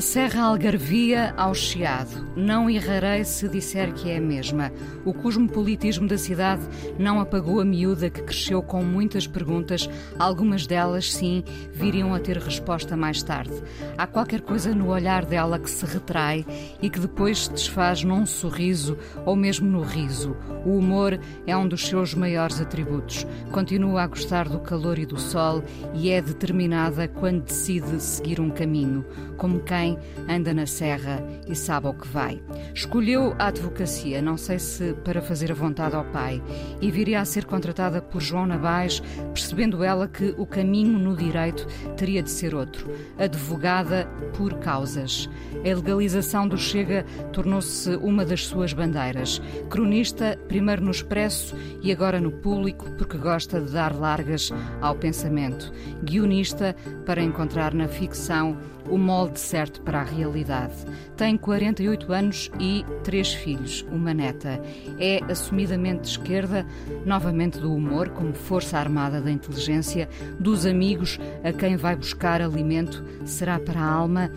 Da Serra Algarvia ao Chiado, não errarei se disser que é a mesma. O cosmopolitismo da cidade não apagou a miúda que cresceu com muitas perguntas, algumas delas, sim, viriam a ter resposta mais tarde. Há qualquer coisa no olhar dela que se retrai e que depois se desfaz num sorriso ou mesmo no riso. O humor é um dos seus maiores atributos. Continua a gostar do calor e do sol e é determinada quando decide seguir um caminho, como quem anda na serra e sabe ao que vai. Escolheu a advocacia, não sei se para fazer a vontade ao pai, e viria a ser contratada por João Nabais, percebendo ela que o caminho no direito teria de ser outro. Advogada por causas. A legalização do Chega tornou-se uma das suas bandeiras. Cronista, primeiro no Expresso e agora no Público, porque gosta de dar largas ao pensamento. Guionista, para encontrar na ficção o molde certo para a realidade. Tem 48 anos e três filhos, uma neta. É assumidamente de esquerda, novamente do humor, como força armada da inteligência, dos amigos a quem vai buscar alimento, será para a alma.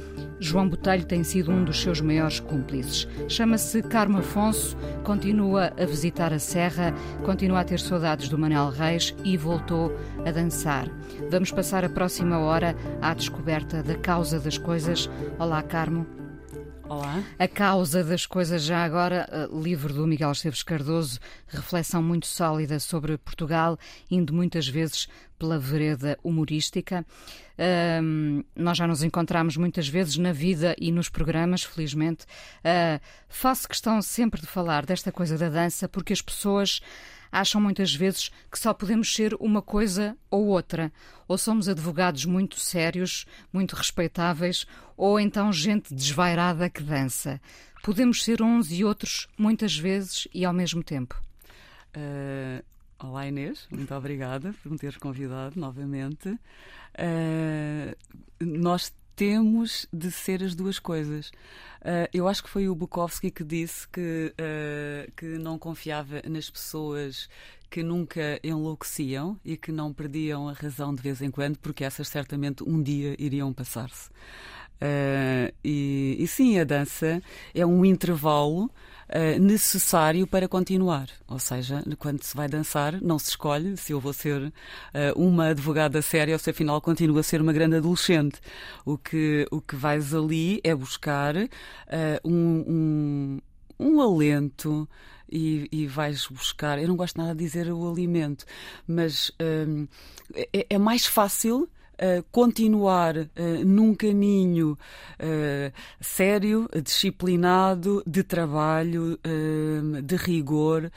João Botelho tem sido um dos seus maiores cúmplices. Chama-se Carmo Afonso, continua a visitar a Serra, continua a ter saudades do Manel Reis e voltou a dançar. Vamos passar a próxima hora à descoberta da causa das coisas. Olá, Carmo. Olá. A causa das coisas, já agora, uh, livro do Miguel Esteves Cardoso, reflexão muito sólida sobre Portugal, indo muitas vezes pela vereda humorística. Uh, nós já nos encontramos muitas vezes na vida e nos programas, felizmente. Uh, faço questão sempre de falar desta coisa da dança, porque as pessoas acham muitas vezes que só podemos ser uma coisa ou outra. Ou somos advogados muito sérios, muito respeitáveis, ou então gente desvairada que dança. Podemos ser uns e outros muitas vezes e ao mesmo tempo. Uh, olá Inês, muito obrigada por me teres convidado novamente. Uh, nós temos de ser as duas coisas. Uh, eu acho que foi o Bukowski que disse que, uh, que não confiava nas pessoas que nunca enlouqueciam e que não perdiam a razão de vez em quando, porque essas certamente um dia iriam passar-se. Uh, e, e sim, a dança é um intervalo Uh, necessário para continuar. Ou seja, quando se vai dançar, não se escolhe se eu vou ser uh, uma advogada séria ou se afinal continua a ser uma grande adolescente. O que, o que vais ali é buscar uh, um, um, um alento. E, e, vais buscar. Eu não gosto nada de dizer o alimento, mas é, é mais fácil uh, continuar uh, num caminho uh, sério, disciplinado, de trabalho, de rigor,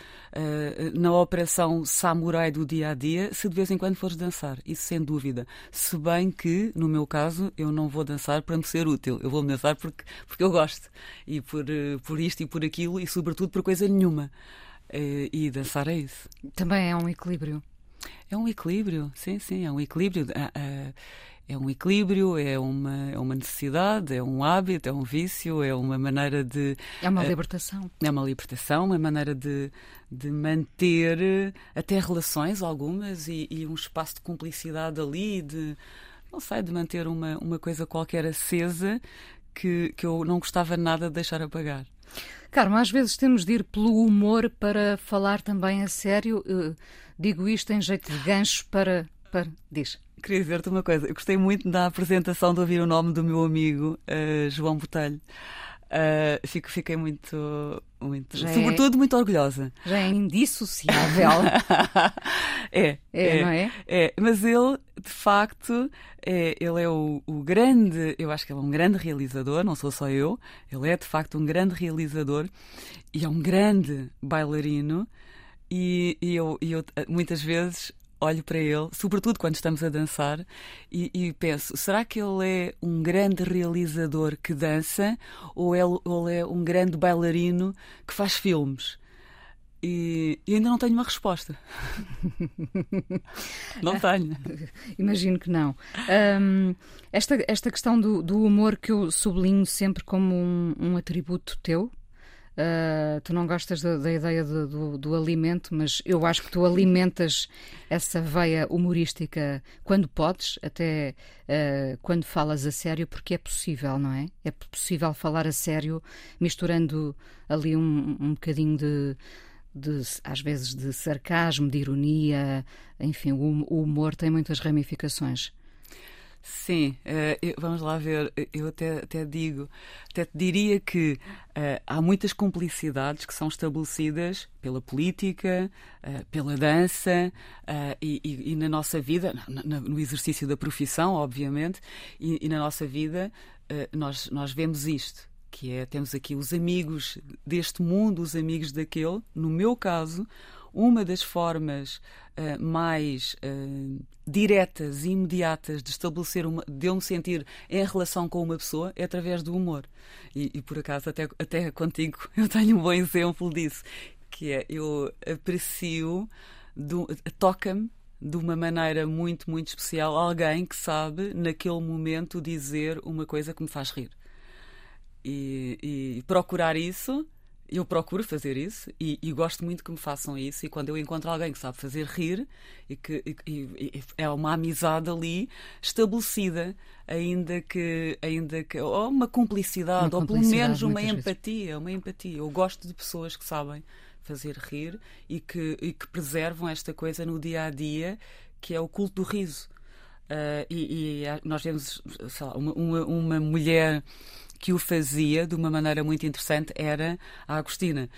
na operação samurai do dia a dia, se de vez em quando fores dançar. Isso sem dúvida. Se bem que, no meu caso, eu não vou dançar para me ser útil. Eu vou dançar porque, porque eu gosto. E por, por isto e por aquilo, e sobretudo por coisa nenhuma. E dançar é isso. Também é um equilíbrio. É um equilíbrio, sim, sim, é um equilíbrio. É um equilíbrio, é uma, é uma necessidade, é um hábito, é um vício, é uma maneira de. É uma libertação. É uma libertação, uma maneira de, de manter até relações algumas e, e um espaço de cumplicidade ali, de. Não sei, de manter uma, uma coisa qualquer acesa que, que eu não gostava nada de deixar apagar. Carmo, às vezes temos de ir pelo humor para falar também a sério. Uh Digo isto em jeito de gancho para. para... Diz. Queria dizer-te uma coisa. Eu gostei muito da apresentação de ouvir o nome do meu amigo uh, João Botelho. Uh, fico, fiquei muito, muito já sobretudo é, muito orgulhosa. Já é indissociável. é, é, é, não é? É, mas ele, de facto, é, ele é o, o, grande, eu acho que ele é um grande realizador, não sou só eu, ele é de facto um grande realizador e é um grande bailarino e, e eu, e eu, muitas vezes olho para ele, sobretudo quando estamos a dançar, e, e, penso: será que ele é um grande realizador que dança ou ele, ele é um grande bailarino que faz filmes? E, e ainda não tenho uma resposta. não tenho. Imagino que não. Um, esta, esta questão do, do, humor que eu sublinho sempre como um, um atributo teu, Uh, tu não gostas da, da ideia do, do, do, alimento, mas eu acho que tu alimentas essa veia humorística quando podes, até uh, quando falas a sério, porque é possível, não é? É possível falar a sério, misturando ali um, um bocadinho de, de, às vezes, de sarcasmo, de ironia, enfim, o, o humor tem muitas ramificações. Sim, uh, vamos lá ver. Eu até, até digo, até te diria que uh, há muitas complicidades que são estabelecidas pela política, uh, pela dança e, e, e, na nossa vida, no, no exercício da profissão, obviamente, e, e na nossa vida, nós, nós vemos isto. Que é, temos aqui os amigos deste mundo, os amigos daquele. No meu caso, uma das formas uh, mais uh, diretas e imediatas de estabelecer uma, de eu me sentir em relação com uma pessoa é através do humor. E, e por acaso, até, até contigo, eu tenho um bom exemplo disso, que é eu aprecio, toca-me de uma maneira muito, muito especial alguém que sabe, naquele momento, dizer uma coisa que me faz rir. E, e procurar isso eu procuro fazer isso e, e, gosto muito que me façam isso. E quando eu encontro alguém que sabe fazer rir e que e, e, é uma amizade ali estabelecida, ainda que, ainda que ou uma cumplicidade, uma ou pelo menos uma empatia, vezes. uma empatia. Eu gosto de pessoas que sabem fazer rir e que, e que preservam esta coisa no dia a dia, que é o culto do riso. Uh, e, nós vemos lá, uma, uma, uma mulher que o fazia de uma maneira muito interessante era a Agostina.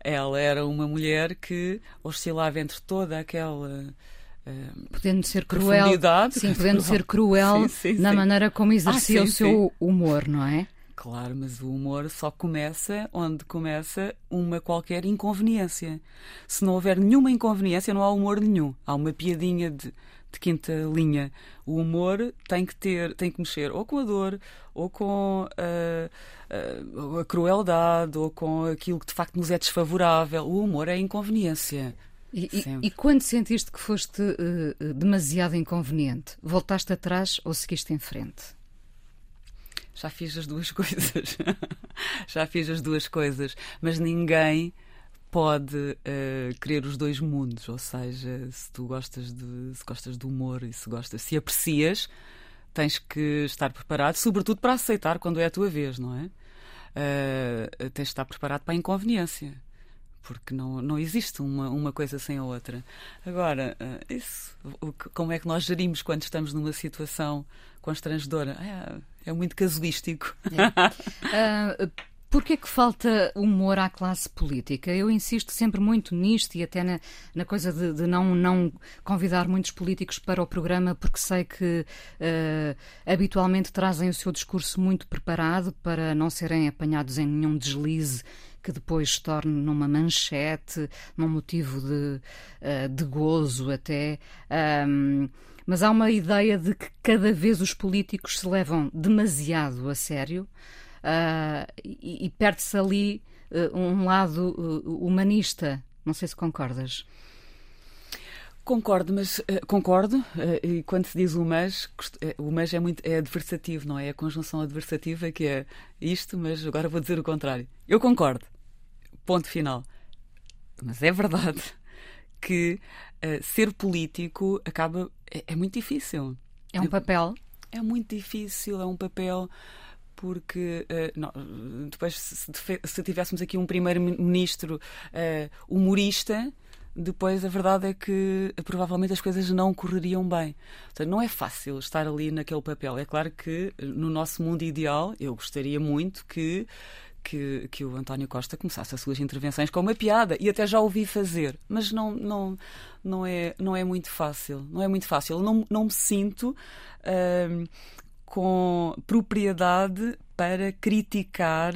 Ela era uma mulher que oscilava entre toda aquela. Uh, podendo ser cruel, sim, podendo ser cruel sim, sim, na sim. maneira como exercia ah, o seu humor, não é? Claro, mas o humor só começa onde começa uma qualquer inconveniência. Se não houver nenhuma inconveniência, não há humor nenhum. Há uma piadinha de de quinta linha. O humor tem que ter, tem que mexer ou com a dor, ou com uh, uh, a crueldade, ou com aquilo que de facto nos é desfavorável. O humor é inconveniência. E, e, e, quando sentiste que foste uh, demasiado inconveniente, voltaste atrás ou seguiste em frente? Já fiz as duas coisas. Já fiz as duas coisas, mas ninguém pode uh, querer os dois mundos, ou seja, se tu gostas de se gostas do humor e se gostas, se aprecias, tens que estar preparado, sobretudo para aceitar quando é a tua vez, não é? Uh, tens de estar preparado para a inconveniência, porque não, não existe uma, uma coisa sem a outra. Agora, uh, isso, o, como é que nós gerimos quando estamos numa situação constrangedora? É, é muito casuístico. É. Porquê que falta humor à classe política? Eu insisto sempre muito nisto e até na, na coisa de, de, não, não convidar muitos políticos para o programa, porque sei que uh, habitualmente trazem o seu discurso muito preparado para não serem apanhados em nenhum deslize que depois se torne numa manchete, num motivo de, uh, de gozo até. Um, mas há uma ideia de que cada vez os políticos se levam demasiado a sério uh, e, e perde-se ali uh, um lado uh, humanista. Não sei se concordas. Concordo, mas uh, concordo, uh, e quando se diz o mas, o mas é muito é adversativo, não é? é? A conjunção adversativa que é isto, mas agora vou dizer o contrário. Eu concordo. Ponto final. Mas é verdade que uh, ser político acaba. É, é, muito difícil. É um papel? É muito difícil, é um papel porque uh, não, depois se, se, tivéssemos aqui um primeiro-ministro uh, humorista, depois a verdade é que uh, provavelmente as coisas não correriam bem. Portanto, não é fácil estar ali naquele papel. É claro que no nosso mundo ideal eu gostaria muito que que, que, o António Costa começasse as suas intervenções com uma piada e até já ouvi fazer, mas não, não, não, é, não é muito fácil. Não é muito fácil. Não, não me sinto uh, com propriedade para criticar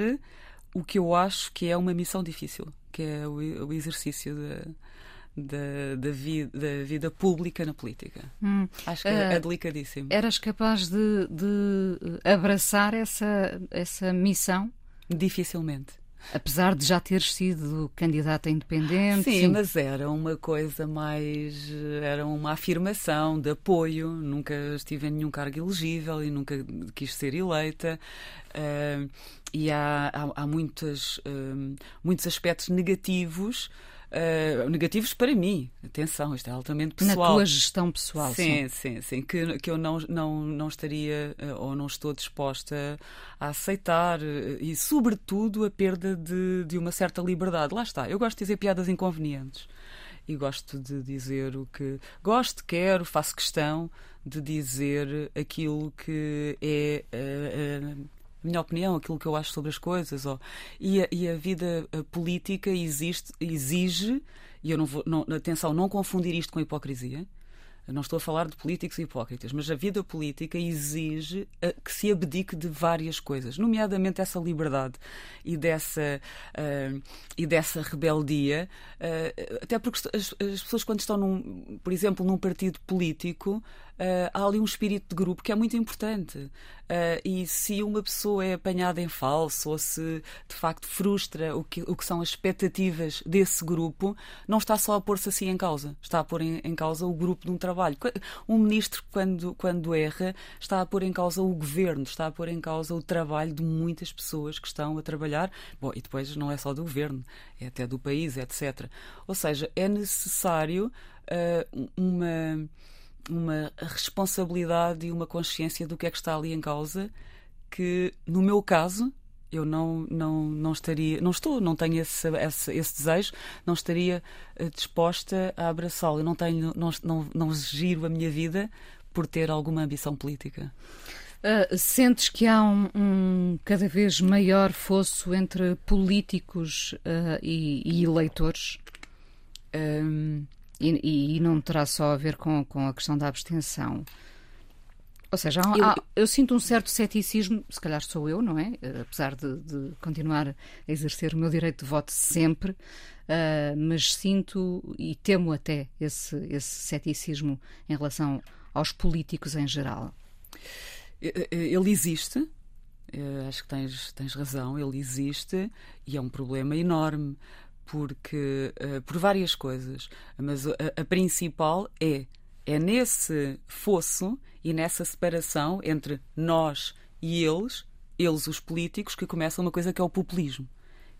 o que eu acho que é uma missão difícil, que é o, o exercício da, da, vida, da vida pública na política. Hum. Acho que uh, é delicadíssimo. Eras capaz de, de abraçar essa, essa missão? Dificilmente. Apesar de já teres sido candidata independente. Sim, sim, mas era uma coisa mais. Era uma afirmação de apoio. Nunca estive em nenhum cargo elegível e nunca quis ser eleita. Uh, e há, há, há muitas, uh, muitos aspectos negativos uh, negativos para mim. Atenção, isto é altamente pessoal. Na tua gestão pessoal. Sim, sim, sim. sim que, que eu não, não, não estaria uh, ou não estou disposta a aceitar uh, e, sobretudo, a perda de, de uma certa liberdade. Lá está. Eu gosto de dizer piadas inconvenientes e gosto de dizer o que gosto, quero, faço questão de dizer aquilo que é uh, uh, minha opinião, aquilo que eu acho sobre as coisas. Ou, e, a, e a vida política existe, exige, e eu não vou, não, atenção, não confundir isto com hipocrisia. Eu não estou a falar de políticos hipócritas, mas a vida política exige uh, que se abdique de várias coisas, nomeadamente essa liberdade e dessa, uh, e dessa rebeldia. Uh, até porque as, as, pessoas, quando estão, num, por exemplo, num partido político, uh, há ali um espírito de grupo que é muito importante. Uh, e se uma pessoa é apanhada em falso ou se de facto frustra o que, o que são as expectativas desse grupo, não está só a pôr-se assim em causa, está a pôr em, em, causa o grupo de um trabalho. Um ministro, quando, quando erra, está a pôr em causa o governo, está a pôr em causa o trabalho de muitas pessoas que estão a trabalhar. Bom, e depois não é só do governo, é até do país, etc. Ou seja, é necessário uh, uma uma responsabilidade e uma consciência do que é que está ali em causa que no meu caso eu não não não estaria não estou não tenho esse esse, esse desejo não estaria eh, disposta a abraçá-lo eu não tenho não, não não giro a minha vida por ter alguma ambição política Uh, sentes que há um, um, cada vez maior fosso entre políticos uh, e, e, eleitores? Um, e, e, não terá só a ver com, com a questão da abstenção. Ou seja, há, eu, há, eu, sinto um certo ceticismo, se calhar sou eu, não é? Uh, apesar de, de, continuar a exercer o meu direito de voto sempre, uh, mas sinto e temo até esse, esse ceticismo em relação aos políticos em geral. Ele existe, uh, acho que tens, tens razão, ele existe e é um problema enorme porque uh, por várias coisas, mas a, a, principal é é nesse fosso e nessa separação entre nós e eles, eles os políticos, que começa uma coisa que é o populismo.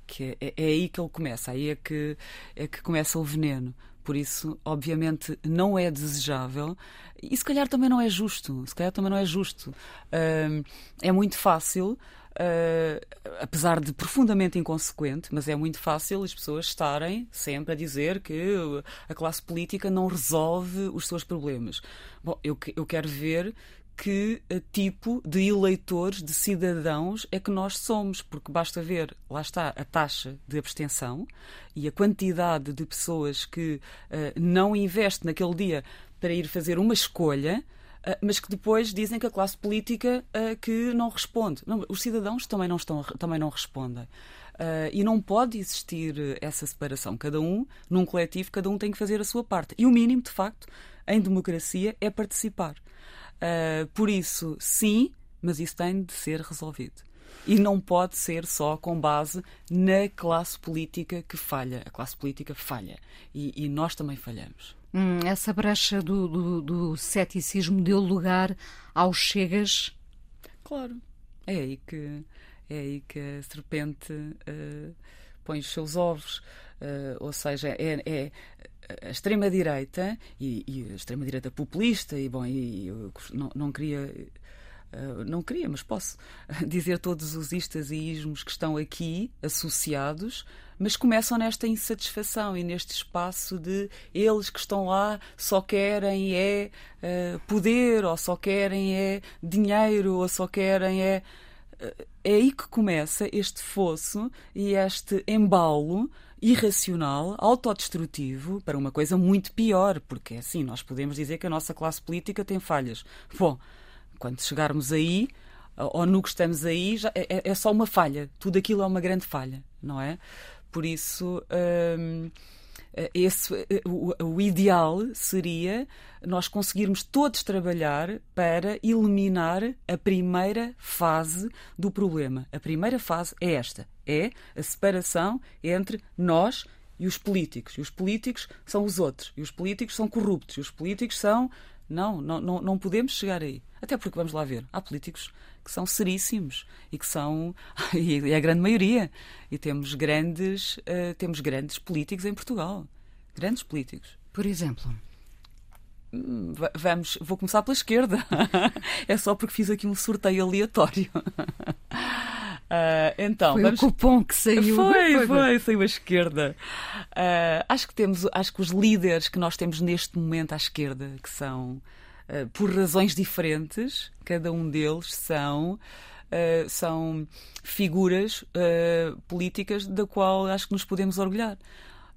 Que é, é aí que ele começa, aí é que, é que começa o veneno. Por isso, obviamente, não é desejável e se calhar também não é justo. Se calhar também não é justo. Uh, é muito fácil Uh, apesar de profundamente inconsequente, mas é muito fácil as pessoas estarem sempre a dizer que a classe política não resolve os seus problemas. Bom, eu, eu quero ver que tipo de eleitores, de cidadãos é que nós somos, porque basta ver, lá está, a taxa de abstenção e a quantidade de pessoas que uh, não investe naquele dia para ir fazer uma escolha mas que depois dizem que a classe política uh, que não responde. Não, os cidadãos também não, estão, também não respondem. Uh, e não pode existir essa separação. Cada um, num coletivo, cada um tem que fazer a sua parte. E o mínimo, de facto, em democracia é participar. Uh, por isso, sim, mas isso tem de ser resolvido. E não pode ser só com base na classe política que falha. A classe política falha. E, e nós também falhamos. Hum, essa brecha do, do, do ceticismo deu lugar aos chegas? Claro. É aí que, é aí que a serpente uh, põe os seus ovos. Uh, ou seja, é, é a extrema-direita e, e, a extrema-direita populista, e bom, e, eu não, não queria Uh, não queria, mas posso dizer todos os istas e ismos que estão aqui associados, mas começam nesta insatisfação e neste espaço de eles que estão lá só querem é uh, poder, ou só querem é dinheiro, ou só querem é. Uh, é aí que começa este fosso e este embalo irracional, autodestrutivo, para uma coisa muito pior, porque assim nós podemos dizer que a nossa classe política tem falhas. Bom, quando chegarmos aí, ou no que estamos aí, já é, é, só uma falha. Tudo aquilo é uma grande falha, não é? Por isso, hum, esse, o, o, ideal seria nós conseguirmos todos trabalhar para eliminar a primeira fase do problema. A primeira fase é esta: é a separação entre nós e os políticos. E os políticos são os outros. E os políticos são corruptos. E os políticos são. Não, não, não, não podemos chegar aí. Até porque, vamos lá ver, há políticos que são seríssimos e que são. e é a grande maioria. E temos grandes, uh, temos grandes políticos em Portugal. Grandes políticos. Por exemplo? Hum, vamos, vou começar pela esquerda. é só porque fiz aqui um sorteio aleatório. Uh, então, foi vamos... o cupom que saiu. Foi, foi, foi saiu à esquerda. Uh, acho que temos, acho que os líderes que nós temos neste momento à esquerda, que são uh, por razões diferentes, cada um deles são são figuras políticas da qual acho que nos podemos orgulhar.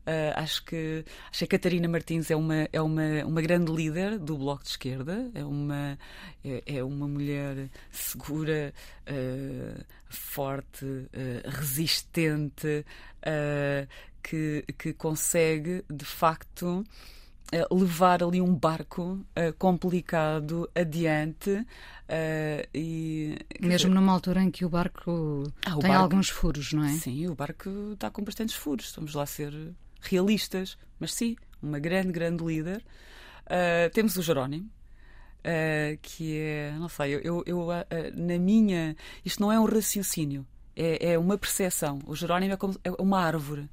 Uh, acho que acho que a Catarina Martins é uma é uma, uma grande líder do bloco de esquerda é uma é, é uma mulher segura uh, forte uh, resistente que que consegue de facto levar ali um barco complicado adiante e mesmo numa altura em que o barco ah, o tem barco, alguns furos não é sim o barco está com bastantes furos vamos lá ser realistas, mas sim, uma grande, grande líder. Uh, temos o Jerónimo, uh, que é, não sei, eu, eu uh, na minha. Isto não é um raciocínio, é, é uma percepção. O Jerónimo é, como, é uma árvore.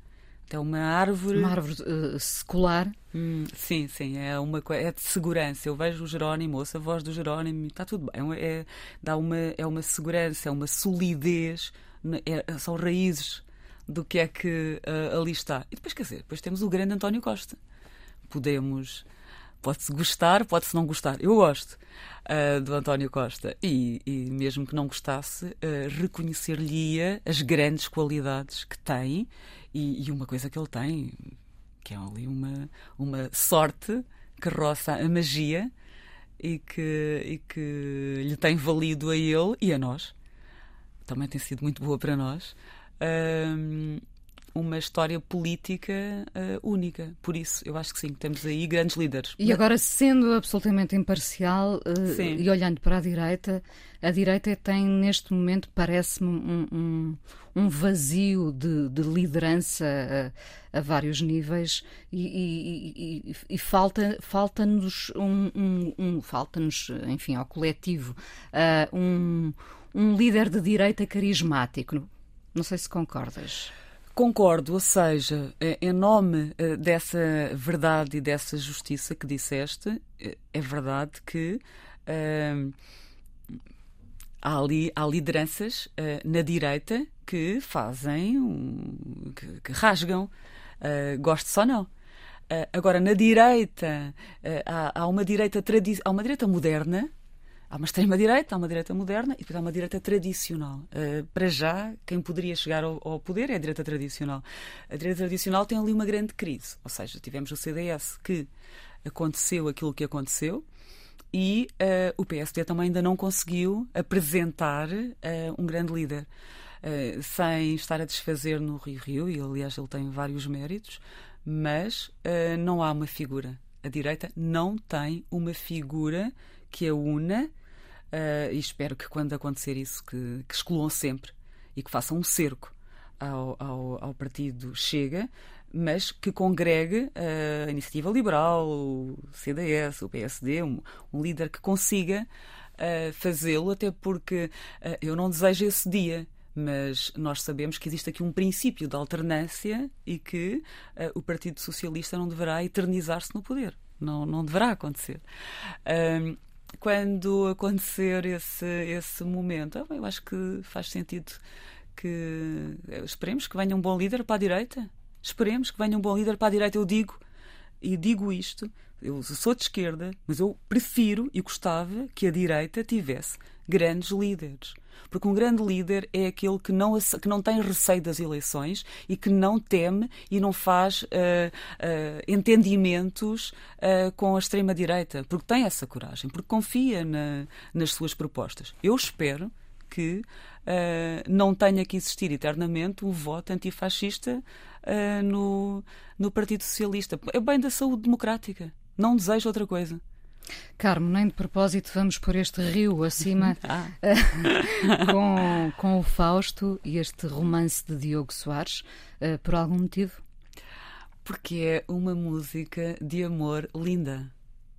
É uma árvore. Uma árvore secular. Hum, sim, sim, é, uma, é de segurança. Eu vejo o Jerónimo, ouço a voz do Jerónimo, está tudo bem. É, é, dá uma, é uma segurança, é uma solidez, é, são raízes do que é que uh, ali está. E depois, quer dizer, depois temos o grande António Costa. Podemos. Pode-se gostar, pode-se não gostar. Eu gosto uh, do António Costa. E, e, mesmo que não gostasse, uh, reconhecer-lhe-ia as grandes qualidades que tem e, e, uma coisa que ele tem, que é ali uma, uma sorte que roça a magia e que, e que lhe tem valido a ele e a nós. Também tem sido muito boa para nós uma história política uh, única. Por isso, eu acho que sim, temos aí grandes líderes. E agora, sendo absolutamente imparcial uh, e olhando para a direita, a direita tem neste momento, parece-me, um, um, um, vazio de, de liderança a, a, vários níveis e, e, e, e falta, falta-nos um, um, falta-nos, enfim, ao coletivo, uh, um, um líder de direita carismático não sei se concordas. Concordo, ou seja, eh, em nome eh, dessa verdade e dessa justiça que disseste, eh, é verdade que uh, há, ali, há lideranças uh, na direita que fazem, um, que, que, rasgam, uh, goste ou não. agora, na direita, há, há, uma direita há uma direita moderna Há uma extrema-direita, há uma direita moderna e depois há uma direita tradicional. Uh, para já, quem poderia chegar ao, ao, poder é a direita tradicional. A direita tradicional tem ali uma grande crise. Ou seja, tivemos o CDS que aconteceu aquilo que aconteceu e uh, o PSD também ainda não conseguiu apresentar uh, um grande líder. sem estar a desfazer no Rio Rio, e aliás ele tem vários méritos, mas não há uma figura. A direita não tem uma figura que a una Uh, e espero que quando acontecer isso, que, que excluam sempre e que façam um cerco ao, ao, ao partido Chega, mas que congregue uh, a Iniciativa Liberal, o CDS, o PSD, um, um líder que consiga uh, fazê-lo, até porque eu não desejo esse dia mas nós sabemos que existe aqui um princípio de alternância e que uh, o Partido Socialista não deverá eternizar-se no poder. Não, não deverá acontecer quando acontecer esse, esse momento, eu acho que faz sentido que esperemos que venha um bom líder para a direita. Esperemos que venha um bom líder para a direita. Eu digo, e digo isto, eu sou de esquerda, mas eu prefiro e gostava que a direita tivesse grandes líderes. Porque um grande líder é aquele que não, que não tem receio das eleições e que não teme e não faz uh, uh, entendimentos uh, com a extrema-direita, porque tem essa coragem, porque confia na, nas suas propostas. Eu espero que não tenha que existir eternamente um voto antifascista no, no Partido Socialista. É bem da saúde democrática. Não desejo outra coisa. Carmo, nem de propósito vamos por este rio acima ah. com, com o Fausto e este romance de Diogo Soares, uh, por algum motivo? Porque é uma música de amor linda.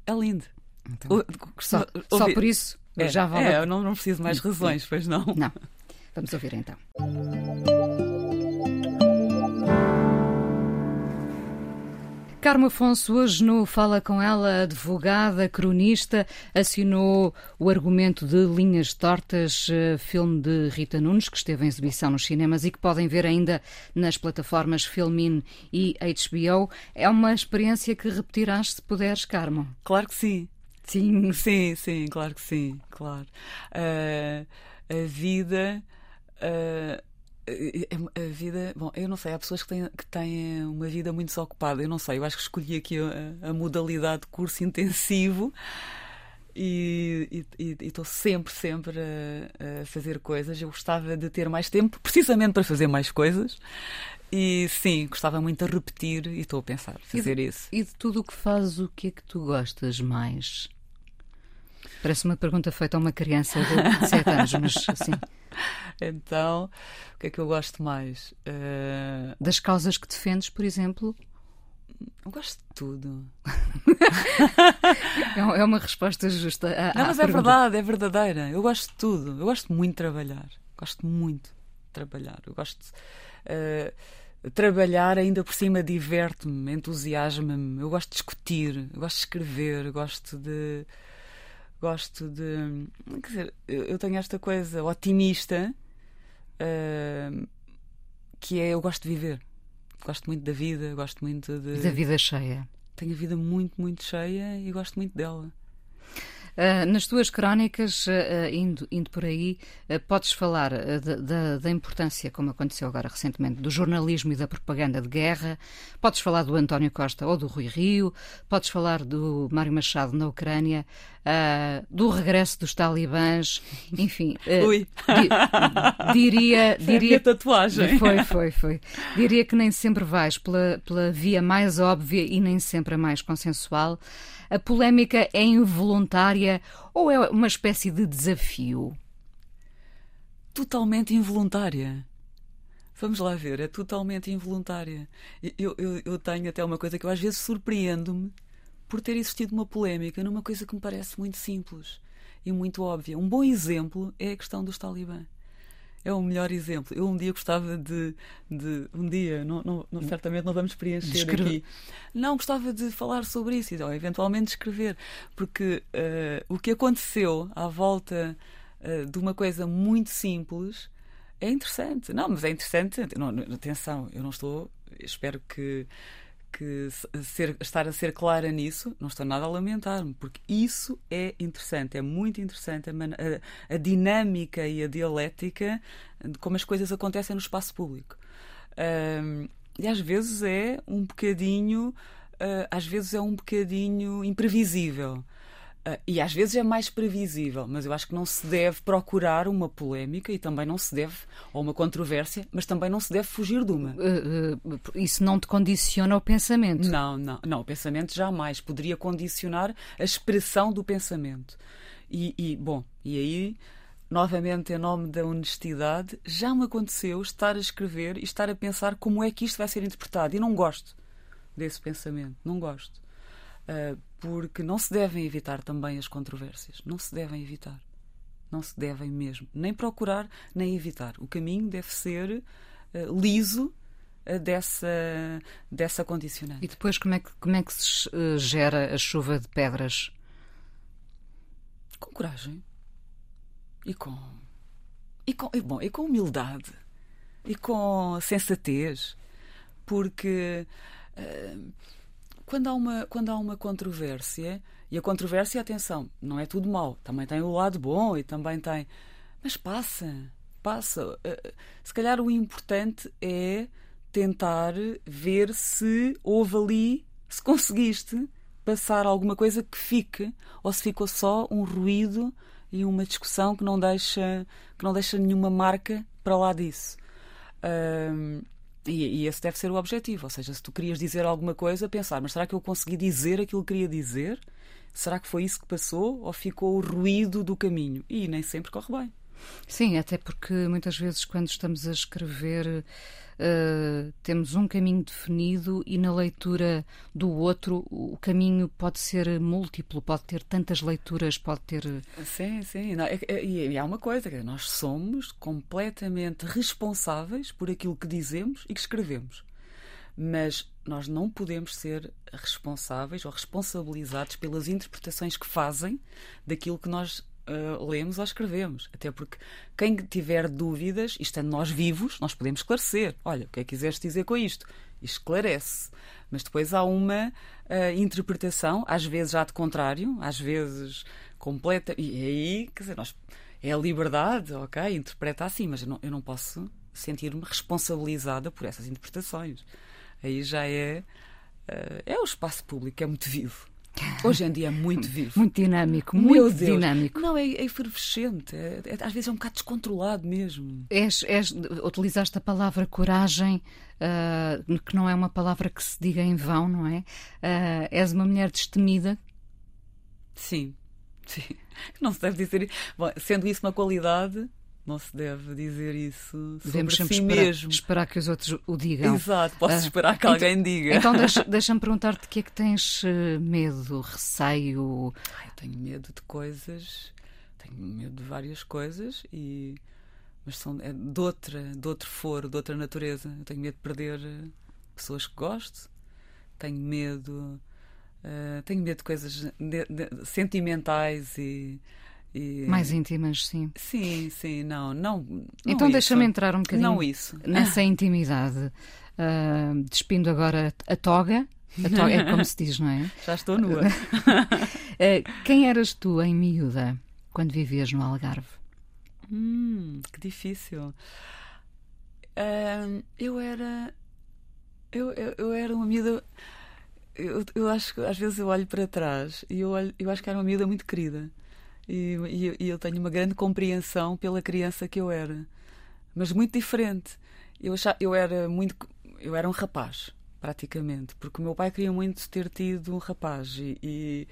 É lindo. Então, o, só, só, por isso é, já vale. É, eu não, não preciso mais razões, pois não. Não. Vamos ouvir então. Carmo Afonso, hoje no Fala Com Ela, advogada, cronista, assinou o argumento de Linhas Tortas, eh, filme de Rita Nunes, que esteve em exibição nos cinemas e que podem ver ainda nas plataformas Filmin e HBO. É uma experiência que repetirás se puderes, Carmo? Claro que sim. Sim. Sim, sim, claro que sim, claro. Uh, a vida. Uh, a vida, bom, eu não sei, há pessoas que têm, que têm uma vida muito desocupada, eu não sei, eu acho que escolhi aqui a, a modalidade de curso intensivo e estou sempre, sempre a, a, fazer coisas. Eu gostava de ter mais tempo, precisamente para fazer mais coisas. E sim, gostava muito de repetir e estou a pensar fazer e de, isso. E de tudo o que fazes, o que é que tu gostas mais? Parece uma pergunta feita a uma criança de 7 anos, mas assim. Então, o que é que eu gosto mais? Uh... Das causas que defendes, por exemplo? Eu gosto de tudo. É, é uma resposta justa. À, Não, mas é verdade, é verdadeira. Eu gosto de tudo. Eu gosto muito de trabalhar. Gosto muito de trabalhar. Eu gosto de. Uh, trabalhar ainda por cima diverte-me, entusiasma-me. Eu gosto de discutir, eu gosto de escrever, eu gosto de gosto de. Quer dizer, eu tenho esta coisa otimista uh, que é eu gosto de viver. Gosto muito da vida, gosto muito de. Da vida cheia. Tenho a vida muito, muito cheia e gosto muito dela. Uh, nas tuas crónicas, uh, indo, indo por aí, uh, podes falar da, importância, como aconteceu agora recentemente, do jornalismo e da propaganda de guerra, podes falar do António Costa ou do Rui Rio, podes falar do Mário Machado na Ucrânia, do regresso dos talibãs, enfim. Ui. Di, diria. Foi diria tatuagem. Foi, foi, foi. Diria que nem sempre vais pela, pela via mais óbvia e nem sempre a mais consensual. A polémica é involuntária ou é uma espécie de desafio? Totalmente involuntária. Vamos lá ver, é totalmente involuntária. Eu, eu, eu tenho até uma coisa que eu às vezes surpreendo-me por ter existido uma polémica numa coisa que me parece muito simples e muito óbvia. Um bom exemplo é a questão dos talibã é o melhor exemplo. Eu um dia gostava de. de um dia, não, não, não certamente não vamos preencher aqui. Não, gostava de falar sobre isso, ou eventualmente escrever, porque uh, o que aconteceu à volta uh, de uma coisa muito simples é interessante. Não, mas é interessante. Não, atenção, eu não estou. Espero que que ser, estar a ser clara nisso, não estou nada a lamentar-me, porque isso é interessante, é muito interessante a, a, a, dinâmica e a dialética de como as coisas acontecem no espaço público. Um, e às vezes é um bocadinho, uh, às vezes é um bocadinho imprevisível. Uh, e às vezes é mais previsível, mas eu acho que não se deve procurar uma polémica e também não se deve, ou uma controvérsia, mas também não se deve fugir de uma. Uh, uh, isso não te condiciona o pensamento? Não, não, não. O pensamento jamais poderia condicionar a expressão do pensamento. E, e bom, e aí, novamente, em nome da honestidade, já me aconteceu estar a escrever e estar a pensar como é que isto vai ser interpretado. E não gosto desse pensamento, não gosto. Uh, porque não se devem evitar também as controvérsias. Não se devem evitar. Não se devem mesmo. Nem procurar, nem evitar. O caminho deve ser uh, liso uh, dessa, dessa condicionante. E depois, como é que, como é que se gera a chuva de pedras? Com coragem. E com. E com, e, bom, e com humildade. E com sensatez. Porque. Uh, quando há uma, quando há uma controvérsia, e a controvérsia, atenção, não é tudo mau, também tem o lado bom e também tem. Mas passa, passa. Eh, se calhar o importante é tentar ver se houve ali, se conseguiste passar alguma coisa que fique, ou se ficou só um ruído e uma discussão que não deixa, que não deixa nenhuma marca para lá disso. E, e, esse deve ser o objetivo. Ou seja, se tu querias dizer alguma coisa, pensar, mas será que eu consegui dizer aquilo que queria dizer? Será que foi isso que passou? Ou ficou o ruído do caminho? E nem sempre corre bem. Sim, até porque muitas vezes quando estamos a escrever uh, temos um caminho definido e na leitura do outro o caminho pode ser múltiplo, pode ter tantas leituras, pode ter. Sim, sim. Não, é, é, e há uma coisa, nós somos completamente responsáveis por aquilo que dizemos e que escrevemos. Mas nós não podemos ser responsáveis ou responsabilizados pelas interpretações que fazem daquilo que nós uh, lemos ou escrevemos. Até porque quem tiver dúvidas, estando nós vivos, nós podemos esclarecer. Olha, o que é que quiseste dizer com isto? Esclarece. Mas depois há uma uh, interpretação, às vezes já de contrário, às vezes completa. E aí, quer dizer, nós, é a liberdade, ok? Interpreta assim, mas eu não, eu não posso sentir-me responsabilizada por essas interpretações. Aí já é. Uh, é o espaço público, é muito vivo. Hoje em dia é muito vivo. Muito dinâmico, muito dinâmico. Não, é, é efervescente. É, é, às vezes é um bocado descontrolado mesmo. És, és, utilizaste a palavra coragem, uh, que não é uma palavra que se diga em vão, não é? Uh, és uma mulher destemida. Sim, sim. Não se deve dizer. Bom, sendo isso uma qualidade, não se deve dizer isso Devemos sobre si esperar, mesmo. Esperar que os outros o digam. Exato, posso uh, esperar que alguém então, diga. Então deixa-me deixa perguntar-te de que é que tens eh, medo, receio? Ai, tenho medo de coisas, tenho medo de várias coisas e mas são é de outra, de outro foro, de outra natureza. Eu tenho medo de perder eh, pessoas que gosto, tenho medo, uh, tenho medo de coisas de, de, sentimentais e e... Mais íntimas, sim. Sim, sim, não. não, não então deixa-me entrar um bocadinho não isso. nessa intimidade. Uh, despindo agora a toga. A toga é como se diz, não é? Já estou nua. uh, quem eras tu em miúda quando vivias no Algarve? Hum, que difícil. Uh, eu era. Eu, eu, eu, era uma miúda. Eu, eu acho que às vezes eu olho para trás e eu, olho, eu acho que era uma miúda muito querida. E, e, e eu tenho uma grande compreensão pela criança que eu era, mas muito diferente. Eu, achava, eu era muito. Eu era um rapaz, praticamente, porque o meu pai queria muito ter tido um rapaz e, e,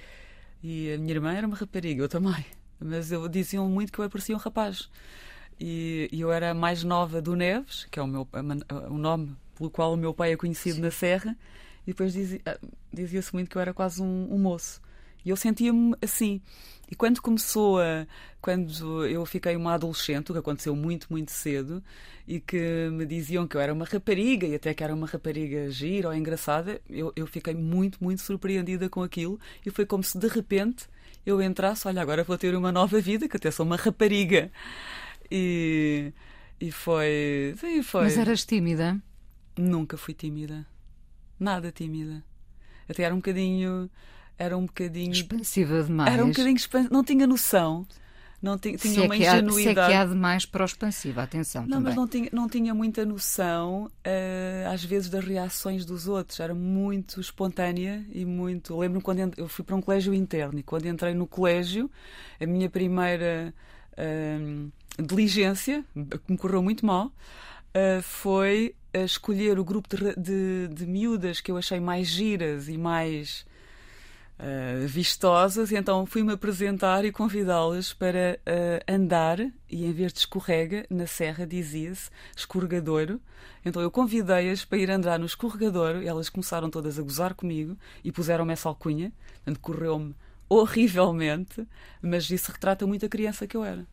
e a minha irmã era uma rapariga, eu também. Mas eu diziam muito que eu parecia um rapaz. E, e eu era a mais nova do Neves, que é o, meu, o nome pelo qual o meu pai é conhecido Sim. na Serra, e depois dizia-se dizia muito que eu era quase um, um moço. E eu sentia-me assim. E quando começou a. Quando eu fiquei uma adolescente, o que aconteceu muito, muito cedo, e que me diziam que eu era uma rapariga e até que era uma rapariga gira ou engraçada, eu, eu fiquei muito, muito surpreendida com aquilo. E foi como se de repente eu entrasse: olha, agora vou ter uma nova vida, que até sou uma rapariga. E. E foi. Sim, foi. Mas eras tímida? Nunca fui tímida. Nada tímida. Até era um bocadinho era um bocadinho. Expansiva demais. Era um bocadinho expansiva. Não tinha noção. Não tinha, tinha se é uma há, ingenuidade. Se é que há demais para o expansiva, atenção. Não, também. mas não tinha, não tinha muita noção, uh, às vezes, das reações dos outros. Era muito espontânea e muito. Lembro-me quando eu fui para um colégio interno e quando entrei no colégio, a minha primeira uh, diligência, que me correu muito mal, uh, foi escolher o grupo de, de, de miúdas que eu achei mais giras e mais uh, vistosas, e então fui-me apresentar e convidá-las para uh, andar, e em vez de escorrega, na serra dizia-se escorregadouro. Então eu convidei-as para ir andar no escorregadouro, e elas começaram todas a gozar comigo e puseram-me essa alcunha, portanto correu-me horrivelmente, mas isso retrata muito a criança que eu era.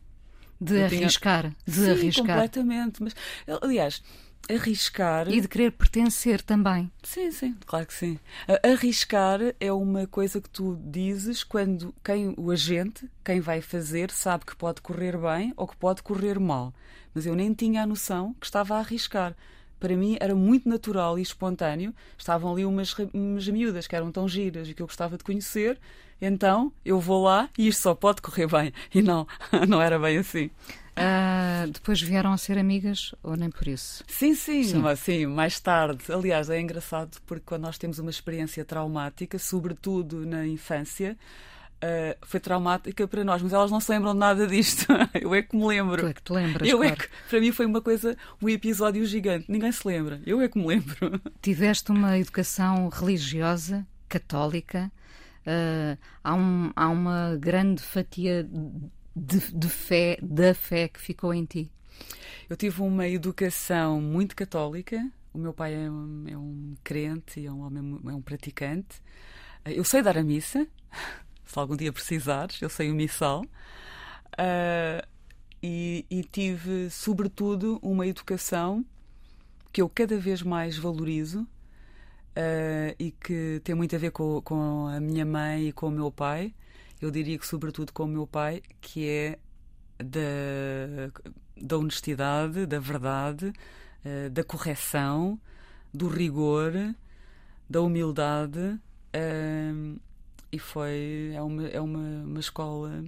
De eu arriscar, tinha... de Sim, arriscar. completamente. Mas, aliás, arriscar. E de querer pertencer também. Sim, sim, claro que sim. Arriscar é uma coisa que tu dizes quando quem o agente, quem vai fazer, sabe que pode correr bem ou que pode correr mal. Mas eu nem tinha a noção que estava a arriscar. Para mim era muito natural e espontâneo. Estavam ali umas, umas miúdas que eram tão giras e que eu gostava de conhecer. Então eu vou lá e isto só pode correr bem. E não, não era bem assim. Uh, depois vieram a ser amigas ou nem por isso? Sim, sim, sim. Mas, sim, mais tarde. Aliás, é engraçado porque quando nós temos uma experiência traumática, sobretudo na infância, Uh, foi traumática para nós, mas elas não se lembram de nada disto. Eu é que me lembro. Tu é que te lembras, Eu claro. é que, para mim foi uma coisa, um episódio gigante. Ninguém se lembra. Eu é que me lembro. Tiveste uma educação religiosa, católica. Uh, há, um, há uma grande fatia de, de fé, da fé que ficou em ti. Eu tive uma educação muito católica. O meu pai é um, é um crente, é um é um praticante. Eu sei dar a missa, se algum dia precisares, eu sei o missal. Uh, e, e, tive, sobretudo, uma educação que eu cada vez mais valorizo uh, e que tem muito a ver com, com a minha mãe e com o meu pai. Eu diria que, sobretudo, com o meu pai, que é da, da honestidade, da verdade, uh, da correção, do rigor, da humildade. Uh, e foi é uma, é uma, uma escola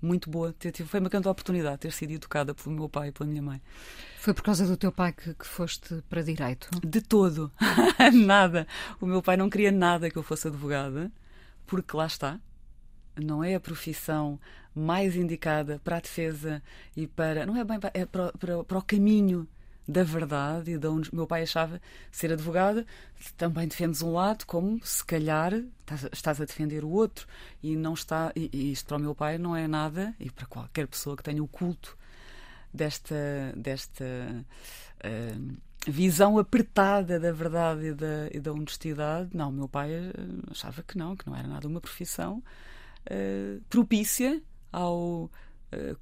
muito boa. Foi uma grande oportunidade ter sido educada pelo meu pai e pela minha mãe. Foi por causa do teu pai que, que foste para direito? De todo. nada. O meu pai não queria nada que eu fosse advogada, porque lá está. Não é a profissão mais indicada para a defesa e para. Não é bem para, é para, para, para o caminho da verdade e de onde meu pai achava ser advogada, também defendes um lado, como se calhar estás, a defender o outro e não está. E, e, isto para o meu pai não é nada, e para qualquer pessoa que tenha o culto desta, desta uh, visão apertada da verdade e da, e da honestidade, não, meu pai achava que não, que não era nada uma profissão uh, propícia ao uh,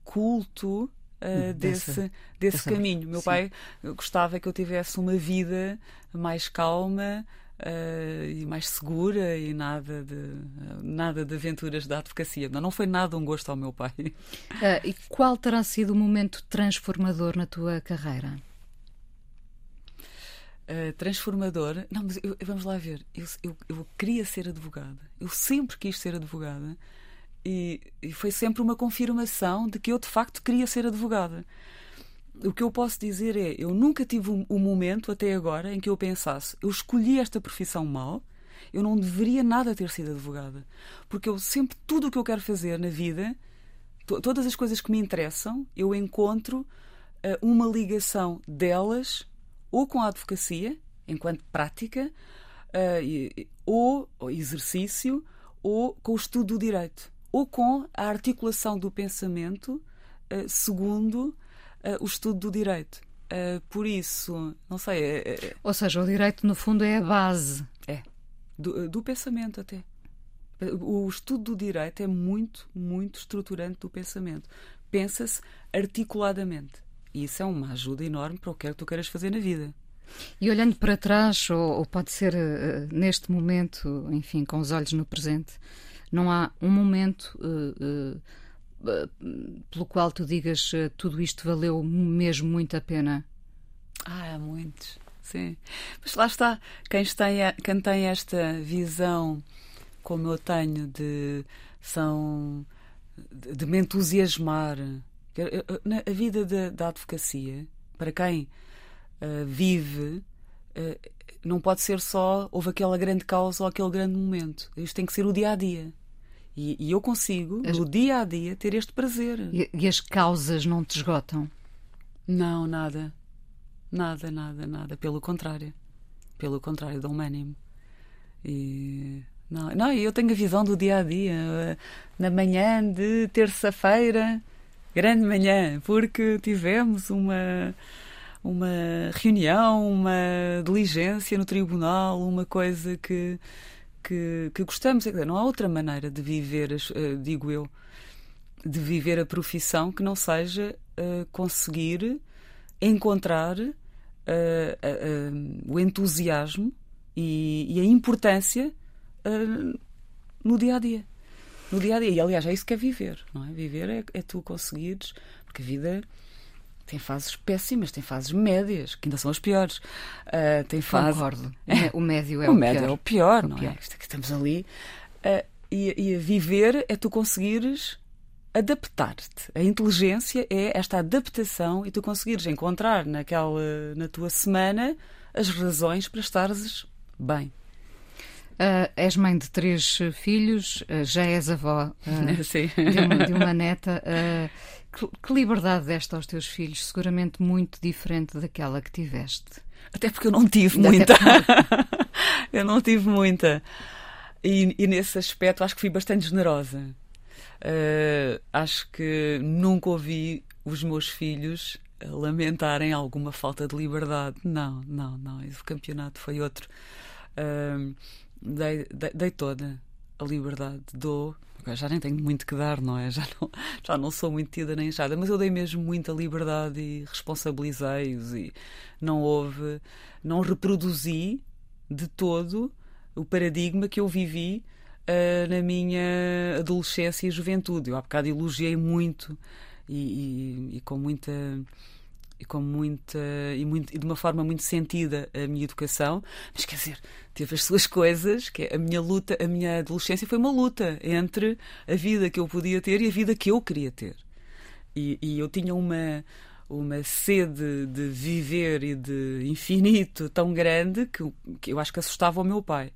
culto Uh, desse, desse, caminho. Meu sim. pai gostava que eu tivesse uma vida mais calma uh, e mais segura e nada de, nada de aventuras da advocacia. Não, não foi nada um gosto ao meu pai. Uh, e qual terá sido o momento transformador na tua carreira? transformador? Não, mas eu, vamos lá ver. Eu, eu, eu queria ser advogada. Eu sempre quis ser advogada. E, e, foi sempre uma confirmação de que eu de facto queria ser advogada. O que eu posso dizer é, eu nunca tive um, um, momento até agora em que eu pensasse, eu escolhi esta profissão mal, eu não deveria nada ter sido advogada, porque eu sempre tudo o que eu quero fazer na vida, to, todas as coisas que me interessam, eu encontro uh, uma ligação delas ou com a advocacia enquanto prática, uh, e, ou, ou exercício, ou com o estudo do direito ou com a articulação do pensamento uh, segundo uh, o estudo do direito. Uh, por isso, não sei. É, Ou seja, o direito, no fundo, é a base. É. Do, do pensamento, até. O estudo do direito é muito, muito estruturante do pensamento. Pensa-se articuladamente. E isso é uma ajuda enorme para o que é que tu queiras fazer na vida. E olhando para trás, ou, ou pode ser uh, neste momento, enfim, com os olhos no presente, não há um momento uh, uh, pelo qual tu digas tudo isto valeu mesmo muito a pena? Ah, há muitos, sim. Mas lá está, quem tem, quem tem esta visão como eu tenho de são de, me entusiasmar a vida da, da advocacia para quem uh, vive não pode ser só houve aquela grande causa ou aquele grande momento. Isto tem que ser o dia a dia e, e eu consigo as... no dia a dia ter este prazer. E, e as causas não te esgotam? Não nada. Nada nada nada. Pelo contrário. Pelo contrário dão-me ânimo. E não, não, eu tenho a visão do dia a dia. Na manhã de terça-feira, grande manhã, porque tivemos uma, uma reunião, uma diligência no tribunal, uma coisa que, que, que gostamos. Não há outra maneira de viver, digo eu, de viver a profissão que não seja uh, conseguir encontrar uh, uh, o entusiasmo e, e a importância no dia a dia. No dia a dia. E aliás, é isso que é viver, não é? Viver é, é tu conseguires, porque a vida tem fases péssimas, tem fases médias, que ainda são as piores. Uh, tem fases. Concordo. O médio é o, o médio pior. é o pior, o não pior. é? Isto que estamos ali. Uh, e, e a viver é tu conseguires adaptar-te. A inteligência é esta adaptação e tu conseguires encontrar naquela, na tua semana as razões para estares bem. Uh, és mãe de três filhos, uh, já és avó uh, de, uma, de, uma, neta. Que, que, liberdade deste aos teus filhos? Seguramente muito diferente daquela que tiveste. Até porque eu não tive muita. eu não tive muita. E, e, nesse aspecto acho que fui bastante generosa. acho que nunca ouvi os meus filhos lamentarem alguma falta de liberdade. Não, não, não. O campeonato foi outro. Uh, dei, dei, dei, toda a liberdade, dou. Já nem tenho muito que dar, não é? Já não, já não sou muito tida nem achada, mas eu dei mesmo muita liberdade e responsabilizei-os e não houve, não reproduzi de todo o paradigma que eu vivi uh, na minha adolescência e juventude. Eu há bocado elogiei muito e, e, e com muita e com muita e, muito, e de uma forma muito sentida a minha educação, mas quer dizer, teve as suas coisas, que é a minha luta, a minha adolescência foi uma luta entre a vida que eu podia ter e a vida que eu queria ter. E, e eu tinha uma uma sede de viver e de infinito tão grande que, que eu acho que assustava o meu pai.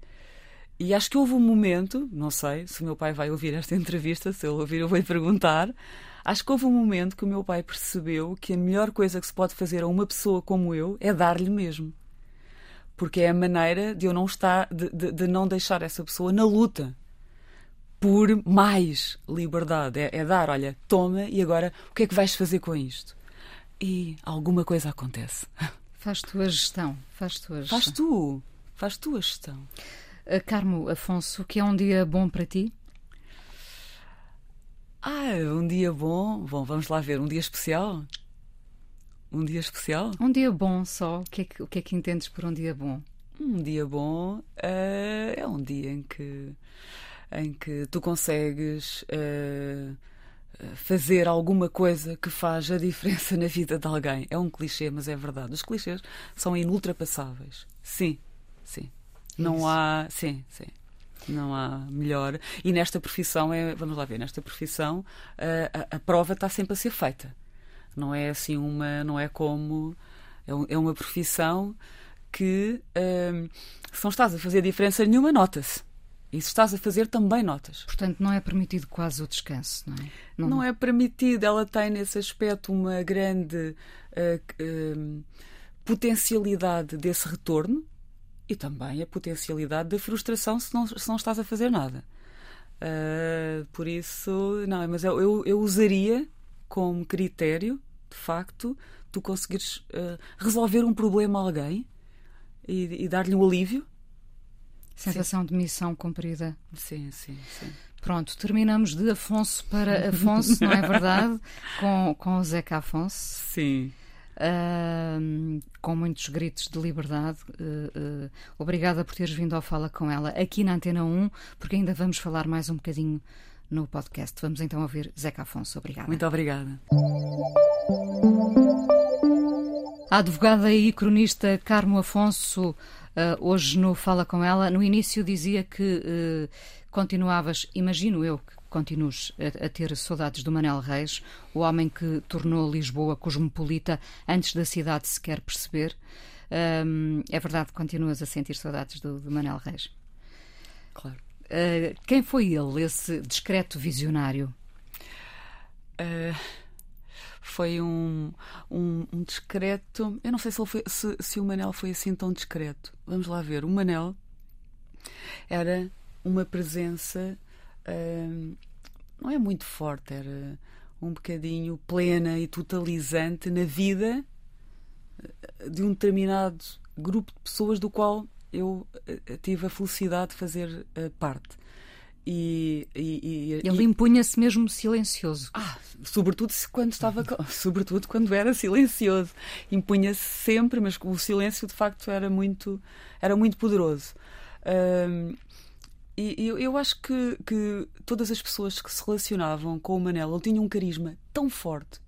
E acho que houve um momento, não sei se o meu pai vai ouvir esta entrevista, se ele ouvir eu vou lhe perguntar, Acho que houve um momento que o meu pai percebeu que a melhor coisa que se pode fazer a uma pessoa como eu é dar-lhe mesmo. Porque é a maneira de eu não estar, de, de, de não deixar essa pessoa na luta por mais liberdade. É, é, dar, olha, toma e agora o que é que vais fazer com isto? E alguma coisa acontece. Faz tu a gestão. Faz tu a gestão. Faz tu. Faz tu a gestão. Uh, Carmo Afonso, que é um dia bom para ti? Ah, um dia bom. Bom, vamos lá ver. Um dia especial? Um dia especial? Um dia bom só. O que é que, o que, é que entendes por um dia bom? Um dia bom uh, é um dia em que, em que tu consegues uh, fazer alguma coisa que faz a diferença na vida de alguém. É um clichê, mas é verdade. Os clichês são inultrapassáveis. Sim, sim. Não Isso. há. Sim, sim. Não há melhor. E nesta profissão, é, vamos lá ver, nesta profissão a, a, a prova está sempre a ser feita. Não é assim uma. Não é como. É, é uma profissão que hum, se não estás a fazer diferença nenhuma, nota-se. E se estás a fazer, também notas. Portanto, não é permitido quase o descanso, não é? Não, não é permitido. Ela tem nesse aspecto uma grande uh, uh, potencialidade desse retorno, e também a potencialidade da frustração se não, se não estás a fazer nada. Uh, por isso, não, mas eu, eu, eu, usaria como critério, de facto, tu conseguires uh, resolver um problema a alguém e, e dar-lhe um alívio. Sensação sim. de missão cumprida. Sim, sim, sim. Pronto, terminamos de Afonso para Afonso, não é verdade? Com, com o Zeca Afonso. Sim uh, com muitos gritos de liberdade. Uh, uh, obrigada por teres vindo ao Fala com ela aqui na Antena 1, porque ainda vamos falar mais um bocadinho no podcast. Vamos então ouvir Zeca Afonso. Obrigada. Muito obrigada. A advogada e cronista Carmo Afonso, hoje no Fala com ela, no início dizia que continuavas, imagino eu, que continues a, a, ter saudades do Manel Reis, o homem que tornou Lisboa cosmopolita antes da cidade sequer perceber. É verdade que continuas a sentir saudades do, do Manel Reis? Claro. Uh, quem foi ele, esse discreto visionário? Uh, foi um, um, um, discreto. Eu não sei se, foi, se, se o Manel foi assim tão discreto. Vamos lá ver. O Manel era uma presença não é muito forte, era um bocadinho plena e totalizante na vida eh, de um determinado grupo de pessoas do qual eu eh, tive a felicidade de fazer eh, parte. E, e, e, ele impunha-se mesmo silencioso. Ah, sobretudo quando estava, sobretudo quando era silencioso, impunha-se sempre, mas o silêncio de facto era muito, era muito poderoso. E eu, eu acho que, que todas as pessoas que se relacionavam com o Manel ele tinha um carisma tão forte,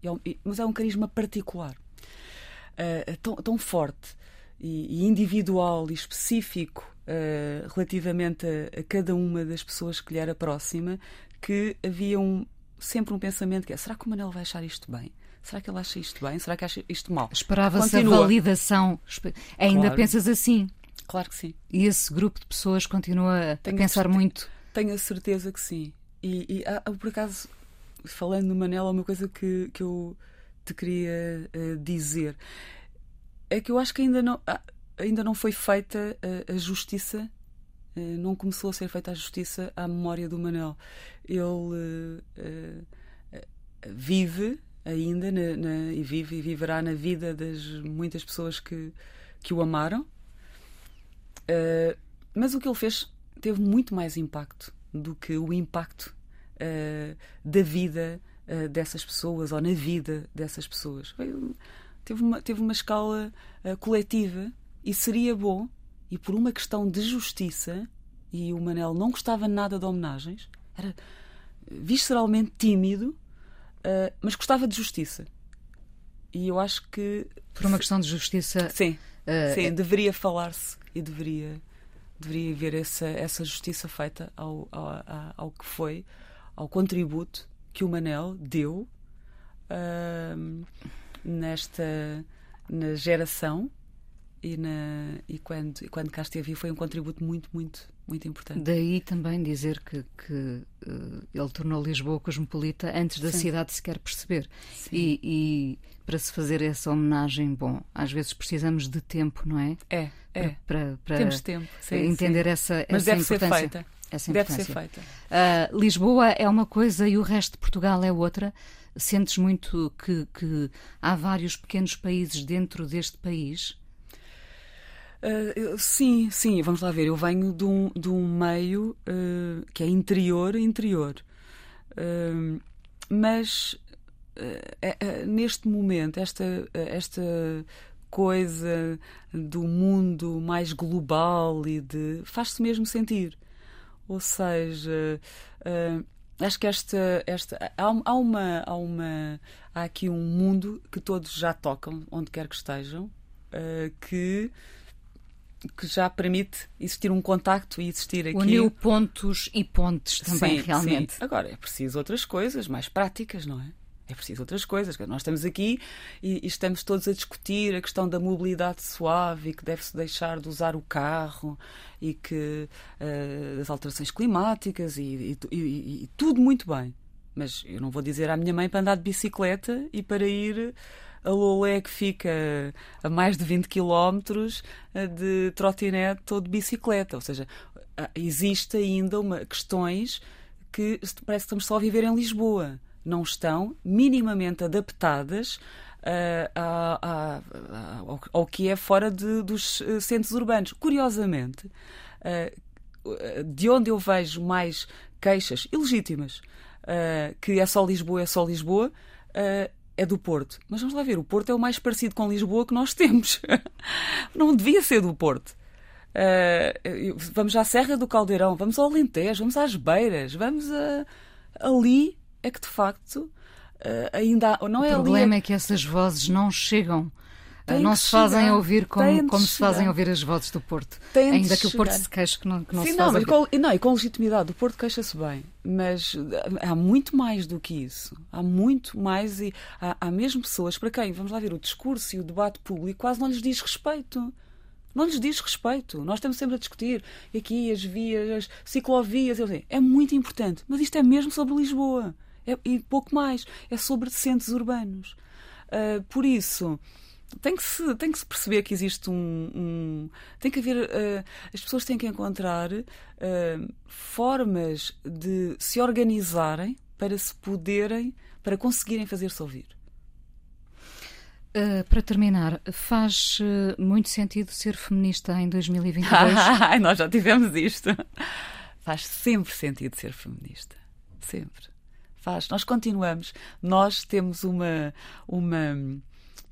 mas é um carisma particular, uh, tão, tão forte e, e, individual e específico uh, relativamente a, a, cada uma das pessoas que lhe era próxima, que havia um, sempre um pensamento que é: será que o Manel vai achar isto bem? Será que ele acha isto bem? Será que acha isto mal? Esperava-se a validação. Ainda claro. pensas assim? Claro que sim. E esse grupo de pessoas continua Tenho a pensar certeza- muito. Tenho a certeza que sim. E, e há- há, por acaso, falando no Manel, há uma coisa que, que eu te queria eh, dizer. É que eu acho que ainda não, ah, ainda não foi feita a, a justiça, eh, não começou a ser feita a justiça à memória do Manel. Ele eh, vive ainda na- na- e vive e viverá na vida das muitas pessoas que, que o amaram. Uh, mas o que ele fez teve muito mais impacto do que o impacto uh, da vida uh, dessas pessoas ou na vida dessas pessoas. Foi- teve, uma, teve uma escala uh, coletiva e seria bom, e por uma questão de justiça, e o Manel não gostava nada de homenagens, era visceralmente tímido, uh, mas gostava de justiça. E eu acho que. Por uma questão de justiça. Sim, eh, Sim, deveria falar-se e deveria, deveria haver essa, essa justiça feita ao, ao, ao que foi, ao contributo que o Manel deu ahm, nesta na geração e, na, e, quando, e quando cá esteve. Foi um contributo muito, muito, muito importante. Daí também dizer que, que, eh, ele tornou Lisboa cosmopolita antes da Sim. cidade sequer perceber. E, e para se fazer essa homenagem, bom, às vezes precisamos de tempo, não é? É, é. Para, para Temos tempo. sim, entender sim. essa, Mas essa deve ser importância. feita. Essa Deve ser feita. Ah, Lisboa é uma coisa e o resto de Portugal é outra. Sentes muito que, que há vários pequenos países dentro deste país? Eu- sim, sim, vamos lá ver. Eu venho de um, de um meio uh, que é interior, interior. Uh, mas é- é- neste momento, esta, esta coisa do mundo mais global e de. faz-se mesmo sentir. Ou seja, acho que esta. esta há, há uma, há uma. Há aqui um mundo que todos já tocam, onde quer que estejam, que que já permite existir um contacto e existir aqui. Uniu pontos e pontes também, Sim, realmente. sim. Agora, é preciso outras coisas mais práticas, não é? É preciso outras coisas. Nós estamos aqui e, e estamos todos a discutir a questão da mobilidade suave e que deve-se deixar de usar o carro e que eh, das alterações climáticas e- e- e tudo muito bem. Mas eu não vou dizer à minha mãe para andar de bicicleta e para ir a Lolé que fica a mais de 20 km de trotinete ou de bicicleta. Ou seja, ah, existe ainda uma, questões que parece que estamos só a viver em Lisboa. Não estão minimamente adaptadas ah, a- a- a- ao, ao que é fora de- dos eh, centros urbanos. Curiosamente, ah, de onde eu vejo mais queixas ilegítimas, ah, que é só Lisboa, é só Lisboa, é do Porto. Mas vamos lá ver, o Porto é o mais parecido com Lisboa que nós temos. Não devia ser do Porto. Eu- vamos à Serra do Caldeirão, vamos ao Alentejo, vamos às Beiras, vamos a, ali é que de facto ah, ainda há, não O é ali problema é que essas vozes não chegam. Têm não se fazem chegar. ouvir como, como se fazem ouvir as vozes do Porto. De Ainda que o Porto se queixe que não, que não Sim, se não, faz com, não, e com legitimidade. O Porto queixa-se bem, mas há muito mais do que isso. Há muito mais e há, há mesmo pessoas para quem, vamos lá ver, o discurso e o debate público quase não lhes diz respeito. Não lhes diz respeito. Nós estamos sempre a discutir aqui as vias, as ciclovias. eu sei, É muito importante, mas isto é mesmo sobre Lisboa. É- e pouco mais. É sobre centros urbanos. Ah, por isso, tem que, se, tem que se perceber que existe um. um- tem que haver. ah, as pessoas têm que encontrar ah, formas de se organizarem para se poderem. para conseguirem fazer-se ouvir. Uh, para terminar, faz uh, muito sentido ser feminista em 2022? Ai, nós já tivemos isto. Faz sempre sentido ser feminista. Sempre. Faz. Nós continuamos. Nós temos uma. uma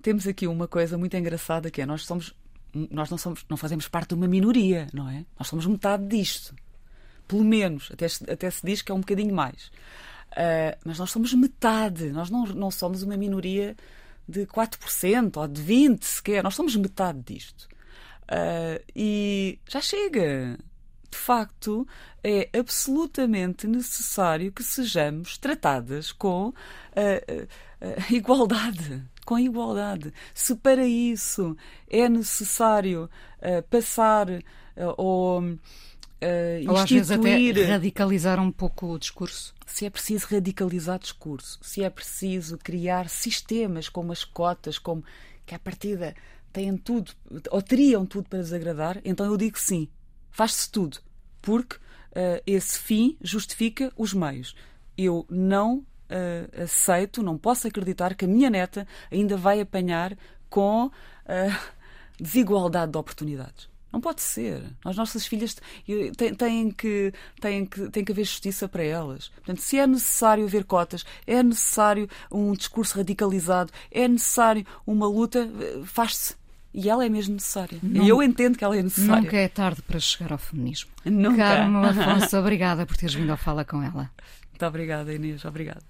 temos aqui uma coisa muito engraçada que é nós somos. Nós não, somos, não fazemos parte de uma minoria, não é? Nós somos metade disto. Pelo menos. Até, até se diz que é um bocadinho mais. Ah, mas nós somos metade. Nós não, não somos uma minoria de 4% ou de 20% sequer. Nós somos metade disto. Ah, e já chega. De facto, é absolutamente necessário que sejamos tratadas com ah, igualdade. Com igualdade. Se para isso é necessário uh, passar uh, ou uh, ou às vezes até radicalizar um pouco o discurso. Se é preciso radicalizar discurso, se é preciso criar sistemas como as cotas, como que à partida têm tudo, ou teriam tudo para desagradar, então eu digo sim, faz-se tudo, porque uh, esse fim justifica os meios. Eu não uh, aceito, não posso acreditar que a minha neta ainda vai apanhar com uh, desigualdade de oportunidades. Não pode ser. As nossas filhas têm, têm, que, têm, que, têm que haver justiça para elas. Portanto, se é necessário haver cotas, é necessário um discurso radicalizado, é necessário uma luta, faz-se. E ela é mesmo necessária. E eu entendo que ela é necessária. Nunca é tarde para chegar ao feminismo. Nunca. Carmo Afonso, obrigada por teres vindo ao Fala com ela. Muito obrigada, Inês. Obrigada.